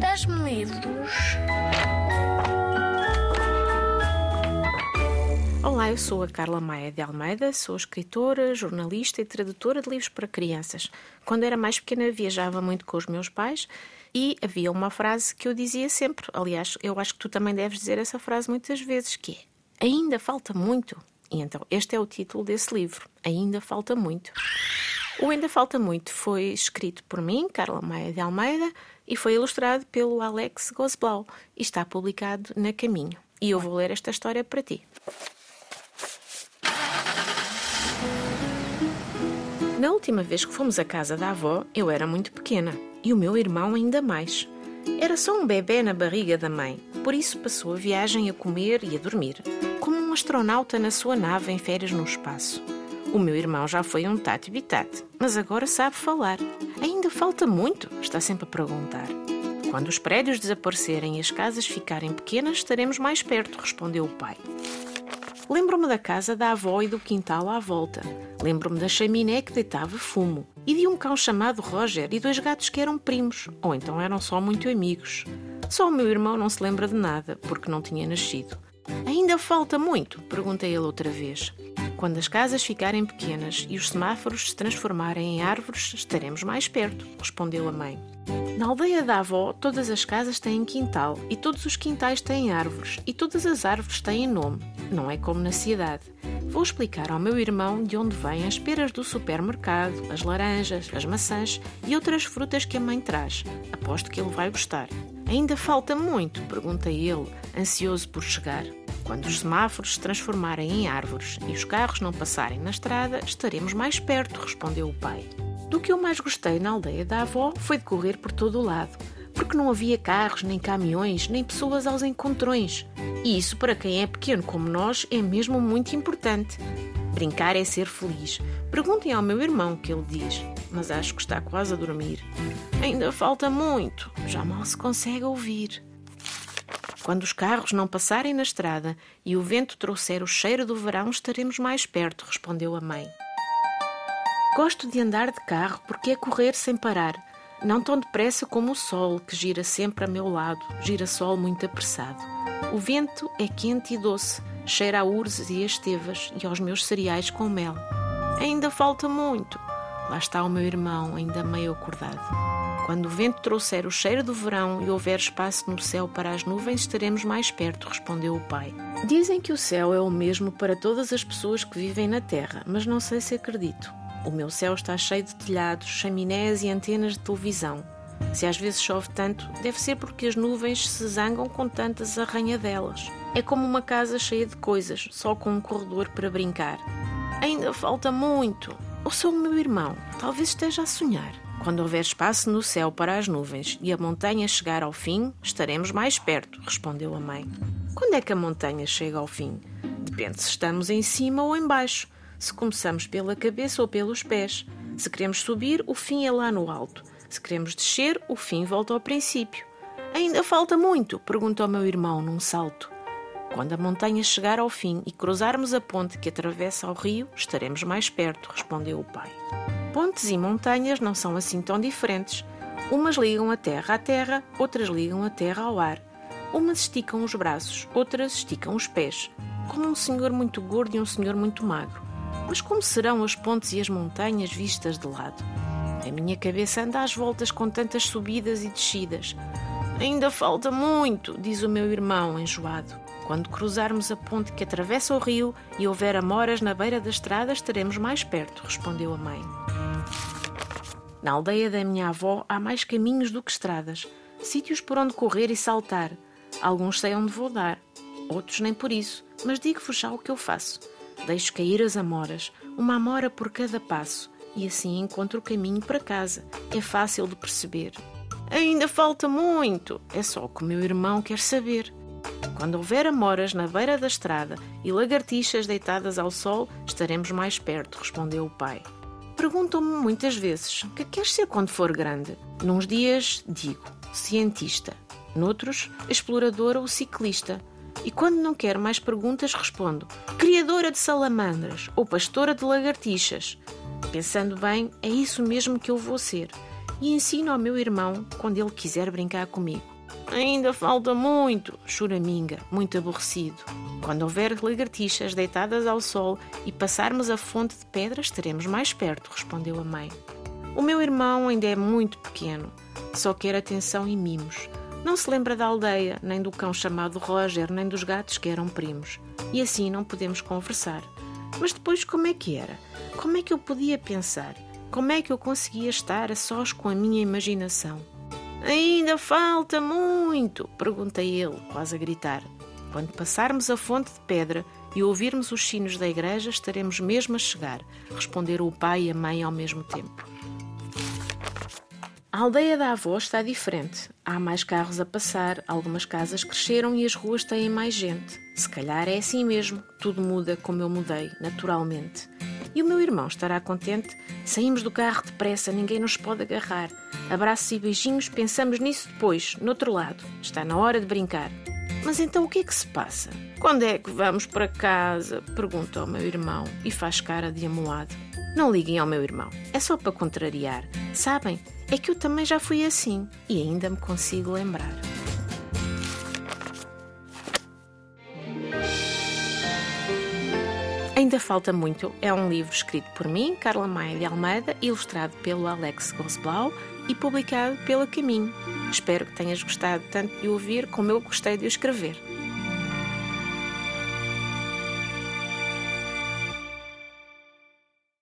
Dás-me? Olá, eu sou a Carla Maia de Almeida, sou escritora, jornalista e tradutora de livros para crianças. Quando era mais pequena, viajava muito com os meus pais e havia uma frase que eu dizia sempre. Aliás, eu acho que tu também deves dizer essa frase muitas vezes, que é Ainda falta muito. E então, este é o título desse livro, Ainda Falta Muito. O Ainda Falta Muito foi escrito por mim, Carla Maia de Almeida, e foi ilustrado pelo Alex Gosblau e está publicado na Caminho. E eu vou ler esta história para ti. Na última vez que fomos à casa da avó, eu era muito pequena e o meu irmão ainda mais. Era só um bebê na barriga da mãe, por isso passou a viagem a comer e a dormir, como um astronauta na sua nave em férias no espaço. O meu irmão já foi um tati bitate, mas agora sabe falar. Ainda falta muito, está sempre a perguntar. Quando os prédios desaparecerem e as casas ficarem pequenas, estaremos mais perto, respondeu o pai. Lembro-me da casa da avó e do quintal à volta. Lembro-me da chaminé que deitava fumo. E de um cão chamado Roger e dois gatos que eram primos, ou então eram só muito amigos. Só o meu irmão não se lembra de nada, porque não tinha nascido. Ainda falta muito? perguntei ele outra vez. Quando as casas ficarem pequenas e os semáforos se transformarem em árvores, estaremos mais perto, respondeu a mãe. Na aldeia da avó, todas as casas têm quintal e todos os quintais têm árvores e todas as árvores têm nome. Não é como na cidade. Vou explicar ao meu irmão de onde vêm as peras do supermercado, as laranjas, as maçãs e outras frutas que a mãe traz. Aposto que ele vai gostar. Ainda falta muito? pergunta ele, ansioso por chegar. Quando os semáforos se transformarem em árvores e os carros não passarem na estrada, estaremos mais perto, respondeu o pai. Do que eu mais gostei na aldeia da avó foi de correr por todo o lado, porque não havia carros, nem caminhões, nem pessoas aos encontrões. E isso, para quem é pequeno como nós, é mesmo muito importante. Brincar é ser feliz. Perguntem ao meu irmão o que ele diz, mas acho que está quase a dormir. Ainda falta muito, já mal se consegue ouvir. Quando os carros não passarem na estrada e o vento trouxer o cheiro do verão, estaremos mais perto, respondeu a mãe. Gosto de andar de carro porque é correr sem parar, não tão depressa como o sol, que gira sempre a meu lado, gira sol muito apressado. O vento é quente e doce, cheira a urzes e a estevas e aos meus cereais com mel. Ainda falta muito. Lá está o meu irmão, ainda meio acordado. Quando o vento trouxer o cheiro do verão e houver espaço no céu para as nuvens, estaremos mais perto, respondeu o pai. Dizem que o céu é o mesmo para todas as pessoas que vivem na Terra, mas não sei se acredito. O meu céu está cheio de telhados, chaminés e antenas de televisão. Se às vezes chove tanto, deve ser porque as nuvens se zangam com tantas arranhadelas. É como uma casa cheia de coisas, só com um corredor para brincar. Ainda falta muito. Ou sou o meu irmão, talvez esteja a sonhar. Quando houver espaço no céu para as nuvens e a montanha chegar ao fim, estaremos mais perto, respondeu a mãe. Quando é que a montanha chega ao fim? Depende se estamos em cima ou em baixo, se começamos pela cabeça ou pelos pés. Se queremos subir, o fim é lá no alto. Se queremos descer, o fim volta ao princípio. Ainda falta muito? perguntou meu irmão num salto. Quando a montanha chegar ao fim e cruzarmos a ponte que atravessa o rio, estaremos mais perto, respondeu o pai. Pontes e montanhas não são assim tão diferentes. Umas ligam a terra à terra, outras ligam a terra ao ar. Umas esticam os braços, outras esticam os pés, como um senhor muito gordo e um senhor muito magro. Mas como serão as pontes e as montanhas vistas de lado? A minha cabeça anda às voltas com tantas subidas e descidas. Ainda falta muito, diz o meu irmão, enjoado. Quando cruzarmos a ponte que atravessa o rio e houver amoras na beira da estrada, estaremos mais perto, respondeu a mãe. Na aldeia da minha avó há mais caminhos do que estradas, sítios por onde correr e saltar. Alguns sei onde vou dar, outros nem por isso, mas digo-vos já o que eu faço. Deixo cair as amoras, uma amora por cada passo, e assim encontro o caminho para casa. É fácil de perceber. Ainda falta muito, é só o que o meu irmão quer saber. Quando houver amoras na beira da estrada e lagartixas deitadas ao sol, estaremos mais perto, respondeu o pai. Perguntam-me muitas vezes o que queres ser quando for grande. Nuns dias digo cientista, noutros exploradora ou ciclista. E quando não quero mais perguntas, respondo criadora de salamandras ou pastora de lagartixas. Pensando bem, é isso mesmo que eu vou ser. e ensino ao meu irmão quando ele quiser brincar comigo. Ainda falta muito, choraminga, muito aborrecido. Quando houver lagartixas deitadas ao sol e passarmos a fonte de pedras, estaremos mais perto, respondeu a mãe. O meu irmão ainda é muito pequeno, só quer atenção e mimos. Não se lembra da aldeia, nem do cão chamado Roger, nem dos gatos que eram primos. E assim não podemos conversar. Mas depois como é que era? Como é que eu podia pensar? Como é que eu conseguia estar a sós com a minha imaginação? Ainda falta muito, perguntei ele, quase a gritar. Quando passarmos a fonte de pedra e ouvirmos os sinos da igreja, estaremos mesmo a chegar, responderam o pai e a mãe ao mesmo tempo. A aldeia da avó está diferente. Há mais carros a passar, algumas casas cresceram e as ruas têm mais gente. Se calhar é assim mesmo, tudo muda como eu mudei, naturalmente. E o meu irmão estará contente? Saímos do carro depressa, ninguém nos pode agarrar. Abraços e beijinhos, pensamos nisso depois, no outro lado. Está na hora de brincar. Mas então o que é que se passa? Quando é que vamos para casa? Pergunta ao meu irmão e faz cara de amuado. Não liguem ao meu irmão, é só para contrariar. Sabem, é que eu também já fui assim e ainda me consigo lembrar. Ainda Falta Muito é um livro escrito por mim, Carla Maia de Almeida, ilustrado pelo Alex Gosblau e publicado pela Caminho. Espero que tenhas gostado tanto de ouvir como eu gostei de o escrever.